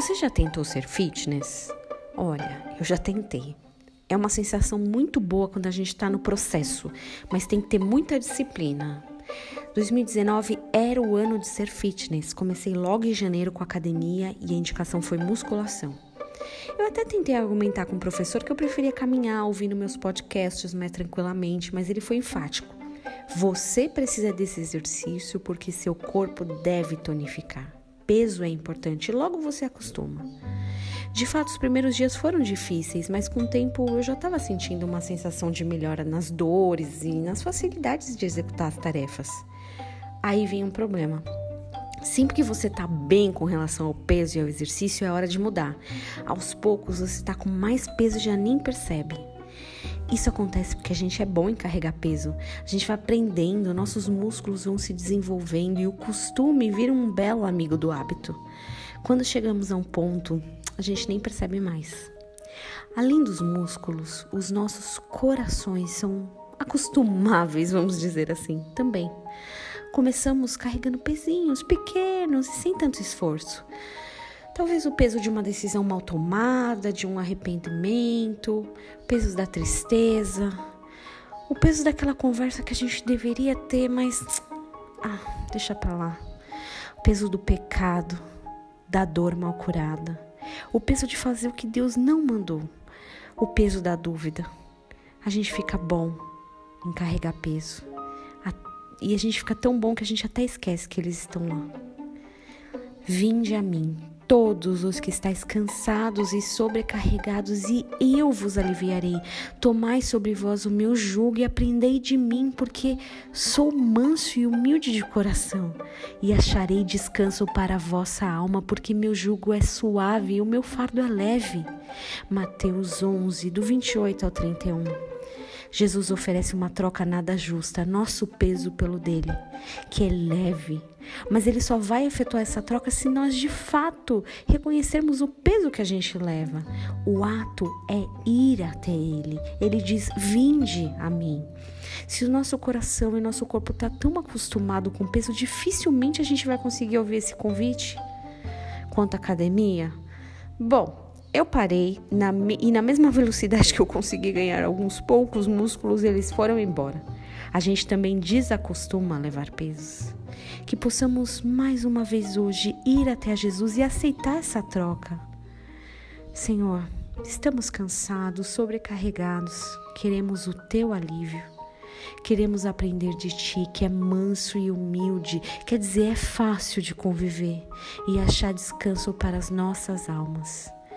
Você já tentou ser fitness? Olha, eu já tentei. É uma sensação muito boa quando a gente está no processo, mas tem que ter muita disciplina. 2019 era o ano de ser fitness. Comecei logo em janeiro com academia e a indicação foi musculação. Eu até tentei argumentar com o professor que eu preferia caminhar ouvindo meus podcasts mais tranquilamente, mas ele foi enfático. Você precisa desse exercício porque seu corpo deve tonificar. Peso é importante, logo você acostuma. De fato, os primeiros dias foram difíceis, mas com o tempo eu já estava sentindo uma sensação de melhora nas dores e nas facilidades de executar as tarefas. Aí vem um problema. Sempre que você está bem com relação ao peso e ao exercício, é hora de mudar. Aos poucos você está com mais peso e já nem percebe. Isso acontece porque a gente é bom em carregar peso. A gente vai aprendendo, nossos músculos vão se desenvolvendo e o costume vira um belo amigo do hábito. Quando chegamos a um ponto, a gente nem percebe mais. Além dos músculos, os nossos corações são acostumáveis, vamos dizer assim, também. Começamos carregando pezinhos pequenos e sem tanto esforço. Talvez o peso de uma decisão mal tomada, de um arrependimento, o peso da tristeza, o peso daquela conversa que a gente deveria ter, mas ah, deixa pra lá. O peso do pecado, da dor mal curada, o peso de fazer o que Deus não mandou, o peso da dúvida. A gente fica bom em carregar peso. E a gente fica tão bom que a gente até esquece que eles estão lá. Vinde a mim, todos os que estáis cansados e sobrecarregados, e eu vos aliviarei. Tomai sobre vós o meu jugo e aprendei de mim, porque sou manso e humilde de coração, e acharei descanso para a vossa alma, porque meu jugo é suave e o meu fardo é leve. Mateus 11, do 28 ao 31. Jesus oferece uma troca nada justa, nosso peso pelo dele, que é leve. Mas ele só vai efetuar essa troca se nós de fato reconhecermos o peso que a gente leva. O ato é ir até ele. Ele diz: Vinde a mim. Se o nosso coração e nosso corpo está tão acostumado com peso, dificilmente a gente vai conseguir ouvir esse convite. Quanto à academia, bom, eu parei na, e na mesma velocidade que eu consegui ganhar alguns poucos músculos, eles foram embora. A gente também desacostuma a levar pesos. Que possamos mais uma vez hoje ir até Jesus e aceitar essa troca. Senhor, estamos cansados, sobrecarregados, queremos o teu alívio. Queremos aprender de ti, que é manso e humilde, quer dizer, é fácil de conviver e achar descanso para as nossas almas.